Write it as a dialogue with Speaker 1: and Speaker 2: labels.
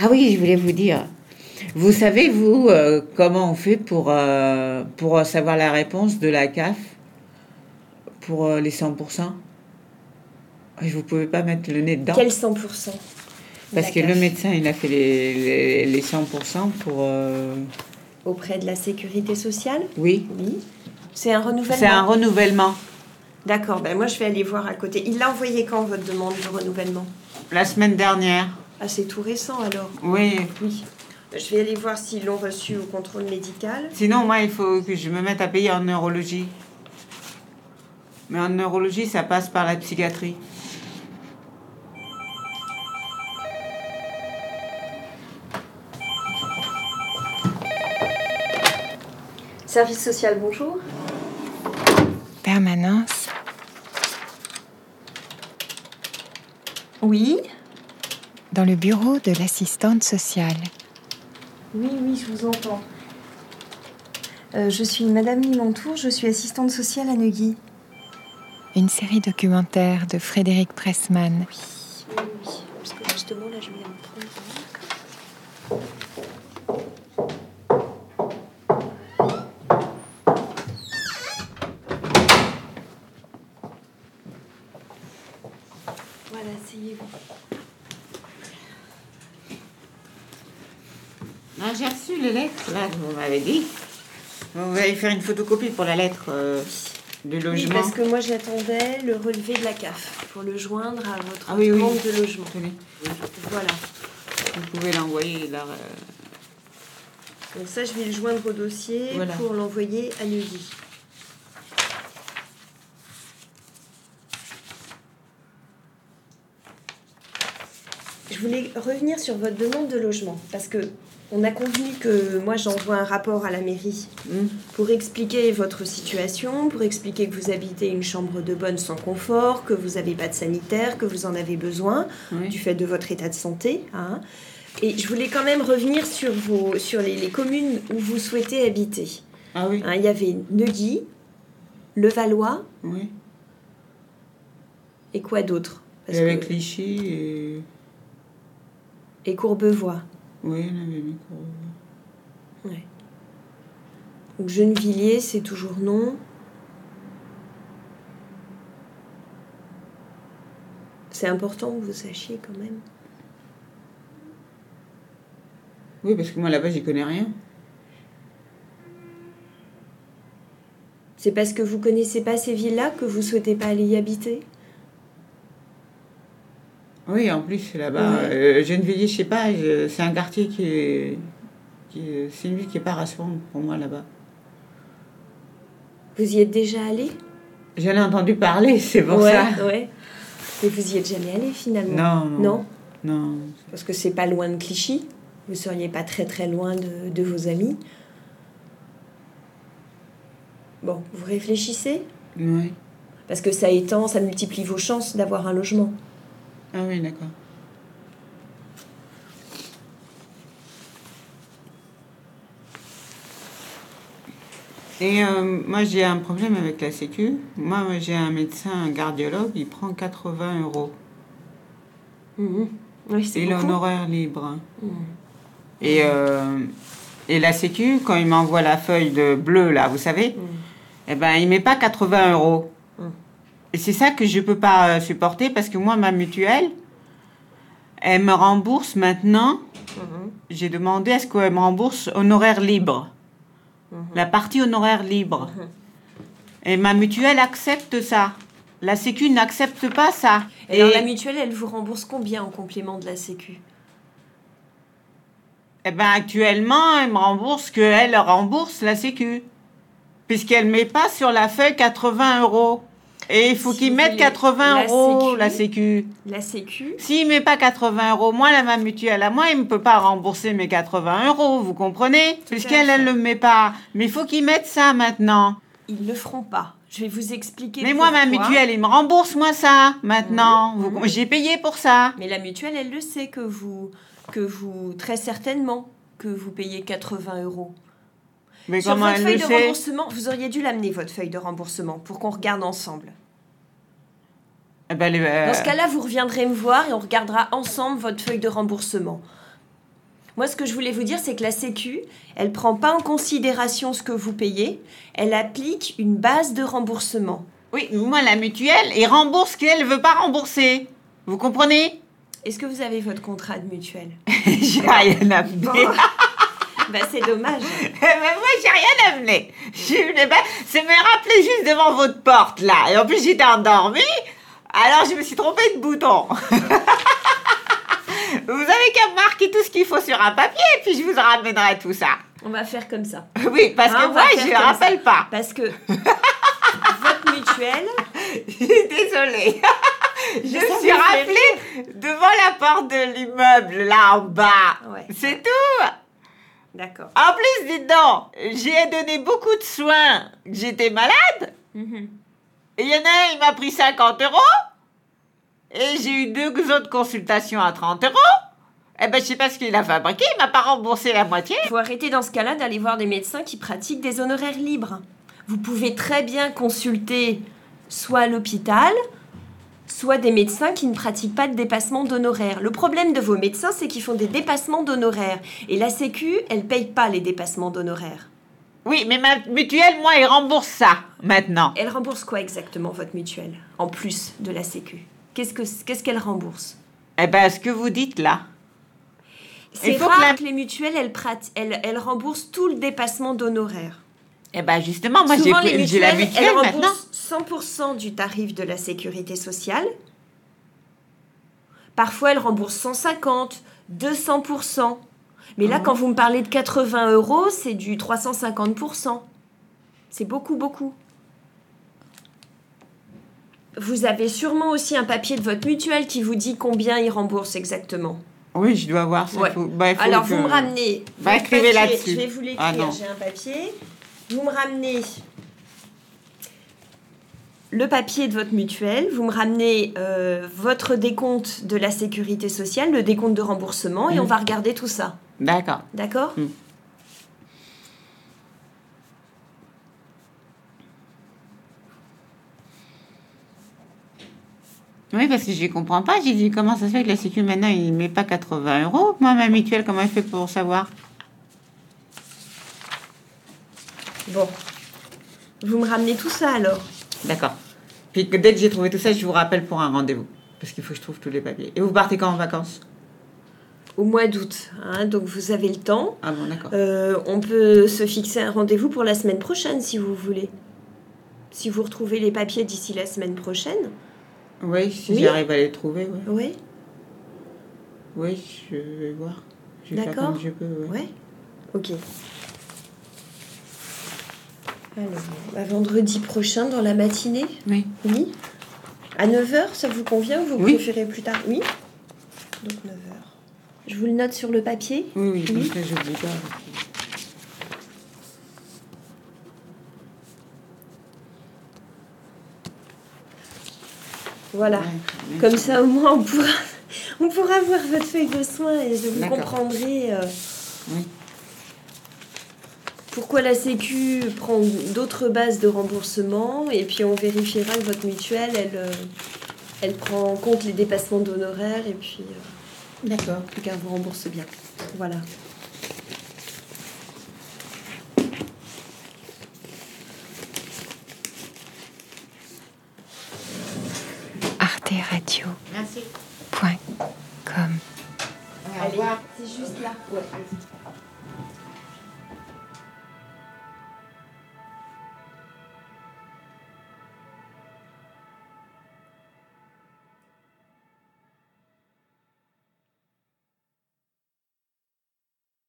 Speaker 1: Ah oui, je voulais vous dire. Vous savez, vous, euh, comment on fait pour, euh, pour savoir la réponse de la CAF pour euh, les 100% Vous pouvez pas mettre le nez dedans
Speaker 2: Quel 100%
Speaker 1: Parce que le médecin, il a fait les, les, les 100% pour...
Speaker 2: Auprès de la sécurité sociale?
Speaker 1: Oui,
Speaker 2: Oui. C'est un renouvellement?
Speaker 1: C'est un renouvellement.
Speaker 2: D'accord, ben moi je vais aller voir à côté. Il l'a envoyé quand votre demande de renouvellement?
Speaker 1: La semaine dernière.
Speaker 2: Ah, c'est tout récent alors
Speaker 1: Oui.
Speaker 2: Oui. Je vais aller voir s'ils l'ont reçu au contrôle médical.
Speaker 1: Sinon, moi, il faut que je me mette à payer en neurologie. Mais en neurologie, ça passe par la psychiatrie.
Speaker 2: Service social, bonjour.
Speaker 3: Permanence.
Speaker 2: Oui
Speaker 3: Dans le bureau de l'assistante sociale.
Speaker 2: Oui, oui, je vous entends. Euh, je suis Madame Limontour, je suis assistante sociale à Neuilly.
Speaker 3: Une série documentaire de Frédéric Pressman.
Speaker 2: Oui, oui, oui. Parce que justement, là, je viens de prendre. Voilà, asseyez-vous.
Speaker 1: Ah, j'ai reçu les lettres, là, que vous m'avez dit. Vous allez faire une photocopie pour la lettre euh, du
Speaker 2: Oui,
Speaker 1: logement.
Speaker 2: parce que moi, j'attendais le relevé de la CAF pour le joindre à votre
Speaker 1: Ah oui, oui.
Speaker 2: demande de logement. Voilà.
Speaker 1: Vous pouvez l'envoyer là. euh,
Speaker 2: Donc ça, je vais le joindre au dossier
Speaker 1: Voilà.
Speaker 2: pour l'envoyer à Neuilly. Voulais revenir sur votre demande de logement parce que on a convenu que moi j'envoie un rapport à la mairie
Speaker 1: hmm.
Speaker 2: pour expliquer votre situation, pour expliquer que vous habitez une chambre de bonne sans confort, que vous n'avez pas de sanitaire, que vous en avez besoin
Speaker 1: Oui.
Speaker 2: du fait de votre état de santé. hein. Et je voulais quand même revenir sur, vos, sur les, les communes où vous souhaitez habiter.
Speaker 1: Ah oui,
Speaker 2: Hein, il y avait Neuilly, Levallois
Speaker 1: oui.
Speaker 2: et quoi d'autre? Parce
Speaker 1: Et avec
Speaker 2: que-
Speaker 1: Clichy et.
Speaker 2: Et Courbevoie.
Speaker 1: Oui, on avait mis quoi.
Speaker 2: Ouais. Donc Gennevilliers, c'est toujours non. C'est important que vous sachiez quand même.
Speaker 1: Oui, parce que moi là-bas, j'y connais rien.
Speaker 2: C'est parce que vous connaissez pas ces villes-là que vous souhaitez pas aller y habiter?
Speaker 1: Oui, en plus, là-bas,
Speaker 2: Ouais.
Speaker 1: euh, Gennevilliers, je sais pas, c'est un quartier qui est. qui est- c'est une ville qui est pas rassurante pour moi là-bas.
Speaker 2: Vous y êtes déjà allé?
Speaker 1: J'en ai entendu parler, c'est pour
Speaker 2: ouais,
Speaker 1: ça.
Speaker 2: ouais. Mais vous y êtes jamais allé finalement?
Speaker 1: Non, non.
Speaker 2: Non?
Speaker 1: Non.
Speaker 2: Parce que c'est pas loin de Clichy? Vous seriez pas très très loin de, de vos amis? Bon, vous réfléchissez?
Speaker 1: Oui.
Speaker 2: Parce que ça étend, ça multiplie vos chances d'avoir un logement.
Speaker 1: Ah oui, d'accord. Et euh, moi, j'ai un problème avec la Sécu. Moi, j'ai un médecin, un cardiologue, il prend 80 euros.
Speaker 2: Mhm. Oui, c'est
Speaker 1: Et l'honoraire libre.
Speaker 2: Mhm.
Speaker 1: Et, euh, et la Sécu, quand il m'envoie la feuille de bleu, là, vous savez,
Speaker 2: Mhm.
Speaker 1: eh ben, il met pas 80 euros. Et c'est ça que je peux pas euh, supporter parce que moi, ma mutuelle, elle me rembourse maintenant.
Speaker 2: Mhm.
Speaker 1: J'ai demandé à ce qu'elle me rembourse honoraire libre.
Speaker 2: Mhm.
Speaker 1: La partie honoraire libre.
Speaker 2: Mhm.
Speaker 1: Et ma mutuelle accepte ça. La Sécu n'accepte pas ça.
Speaker 2: Et alors la mutuelle, elle vous rembourse combien en complément de la Sécu?
Speaker 1: Eh ben, actuellement, elle me rembourse que elle rembourse la Sécu. Puisqu'elle met pas sur la feuille 80 euros. Et il faut
Speaker 2: Si
Speaker 1: qu'il mette
Speaker 2: voulez
Speaker 1: 80
Speaker 2: la
Speaker 1: euros,
Speaker 2: Sécu.
Speaker 1: la Sécu.
Speaker 2: La Sécu
Speaker 1: S'il met pas 80 euros, moi, la ma mutuelle à moi, il ne peut pas rembourser mes 80 euros, vous comprenez? Puisqu'elle, elle ne le met pas. Mais il faut qu'ils mettent ça maintenant.
Speaker 2: Ils le feront pas. Je vais vous expliquer.
Speaker 1: Mais moi, ma mutuelle, il me rembourse moi ça maintenant. J'ai payé pour ça.
Speaker 2: Mais la mutuelle, elle le sait que vous, que vous, très certainement, que vous payez 80 euros.
Speaker 1: Mais
Speaker 2: Sur
Speaker 1: comment
Speaker 2: votre
Speaker 1: elle
Speaker 2: feuille
Speaker 1: le
Speaker 2: de remboursement, vous auriez dû l'amener, votre feuille de remboursement, pour qu'on regarde ensemble.
Speaker 1: Eh ben, euh,
Speaker 2: Dans ce cas-là, vous reviendrez me voir et on regardera ensemble votre feuille de remboursement. Moi, ce que je voulais vous dire, c'est que la Sécu, elle prend pas en considération ce que vous payez, elle applique une base de remboursement.
Speaker 1: Oui, moi, la mutuelle, elle rembourse ce qu'elle ne veut pas rembourser. Vous comprenez?
Speaker 2: Est-ce que vous avez votre contrat de mutuelle?
Speaker 1: J'ai rien amené.
Speaker 2: Bah, c'est dommage.
Speaker 1: Mais moi, j'ai rien amené. Je voulais pas- C'est me rappeler juste devant votre porte, là. Et en plus, j'étais endormie. Alors, je me suis trompée de bouton. vous avez qu'à marquer tout ce qu'il faut sur un papier, et puis je vous ramènerai tout ça.
Speaker 2: On va faire comme ça.
Speaker 1: Oui, parce
Speaker 2: Ah,
Speaker 1: que moi, je ne rappelle pas.
Speaker 2: Parce que votre mutuelle,
Speaker 1: Désolée. Je
Speaker 2: Ça
Speaker 1: suis rappelée devant la porte de l'immeuble, là en bas.
Speaker 2: Ouais.
Speaker 1: C'est tout.
Speaker 2: D'accord.
Speaker 1: En plus, dites donc, j'ai donné beaucoup de soins. J'étais malade.
Speaker 2: Mhm.
Speaker 1: Et il y en a un, il m'a pris 50 euros. Et j'ai eu deux autres consultations à 30 euros. Eh ben, je sais pas ce qu'il a fabriqué, il m'a pas remboursé la moitié.
Speaker 2: Il faut arrêter dans ce cas-là d'aller voir des médecins qui pratiquent des honoraires libres. Vous pouvez très bien consulter soit à l'hôpital, soit des médecins qui ne pratiquent pas de dépassement d'honoraires. Le problème de vos médecins, c'est qu'ils font des dépassements d'honoraires. Et la Sécu, elle paye pas les dépassements d'honoraires.
Speaker 1: Oui, mais ma mutuelle, moi, elle rembourse ça, maintenant.
Speaker 2: Elle rembourse quoi exactement, votre mutuelle, en plus de la Sécu? Qu'est-ce que- qu'est-ce qu'elle rembourse?
Speaker 1: Eh ben, ce que vous dites là.
Speaker 2: C'est
Speaker 1: que
Speaker 2: rare
Speaker 1: la-
Speaker 2: que les mutuelles, elles, elles, elles remboursent tout le dépassement d'honoraires.
Speaker 1: Eh ben, justement, moi, j'ai
Speaker 2: Souvent, les
Speaker 1: j'ai la mutuelle
Speaker 2: elles
Speaker 1: maintenant.
Speaker 2: remboursent 100% du tarif de la sécurité sociale. Parfois, elles remboursent 150, 200%. Mais là,
Speaker 1: Mhm.
Speaker 2: quand vous me parlez de 80 euros, c'est du 350%. C'est beaucoup, beaucoup. Vous avez sûrement aussi un papier de votre mutuelle qui vous dit combien il rembourse exactement.
Speaker 1: Oui, je dois voir ça.
Speaker 2: Ouais.
Speaker 1: faut- bah, faut
Speaker 2: Alors,
Speaker 1: que-
Speaker 2: vous me ramenez.
Speaker 1: Bah, écrivez
Speaker 2: papier.
Speaker 1: là-dessus.
Speaker 2: Je vais vous l'écrire.
Speaker 1: Ah, non.
Speaker 2: J'ai un papier. Vous me ramenez le papier de votre mutuelle. Vous me ramenez euh, votre décompte de la sécurité sociale, le décompte de remboursement, et on va regarder tout ça.
Speaker 1: D'accord.
Speaker 2: D'accord
Speaker 1: Mm. Oui, parce que je comprends pas. J'ai dit comment ça se fait que la Sécu maintenant il met pas 80 euros? Moi, ma mutuelle, comment elle fait pour savoir?
Speaker 2: Bon. Vous me ramenez tout ça alors.
Speaker 1: D'accord. Puis dès que j'ai trouvé tout ça, je vous rappelle pour un rendez-vous. Parce qu'il faut que je trouve tous les papiers. Et vous partez quand en vacances?
Speaker 2: Au mois d'août. hein, donc vous avez le temps.
Speaker 1: Ah bon, d'accord.
Speaker 2: Euh, on peut se fixer un rendez-vous pour la semaine prochaine si vous voulez. Si vous retrouvez les papiers d'ici la semaine prochaine.
Speaker 1: Oui, si
Speaker 2: oui.
Speaker 1: j'arrive à les trouver, oui.
Speaker 2: Oui
Speaker 1: Oui, je vais voir. Je vais faire
Speaker 2: D'accord.
Speaker 1: comme je peux, oui.
Speaker 2: Ouais. Ok. Alors, bah, vendredi prochain dans la matinée
Speaker 1: Oui.
Speaker 2: Oui. À 9h, ça vous convient ou vous
Speaker 1: Oui.
Speaker 2: préférez plus tard? Oui. Donc 9h. Je vous le note sur le papier.
Speaker 1: Oui, oui, comme
Speaker 2: Oui.
Speaker 1: ça, j'oublie pas.
Speaker 2: Voilà.
Speaker 1: Ouais.
Speaker 2: Comme ça, au moins, on pourra, on pourra voir votre feuille de soins et je vous comprendrai euh,
Speaker 1: Oui.
Speaker 2: Pourquoi la Sécu prend d'autres bases de remboursement et puis on vérifiera que votre mutuelle, elle, euh, elle prend en compte les dépassements d'honoraires et puis euh,
Speaker 1: D'accord.
Speaker 2: qu'elle vous rembourse bien. Voilà.
Speaker 3: arteradio.com.
Speaker 1: Merci.
Speaker 3: Point com.
Speaker 1: Au revoir.
Speaker 2: c'est juste là.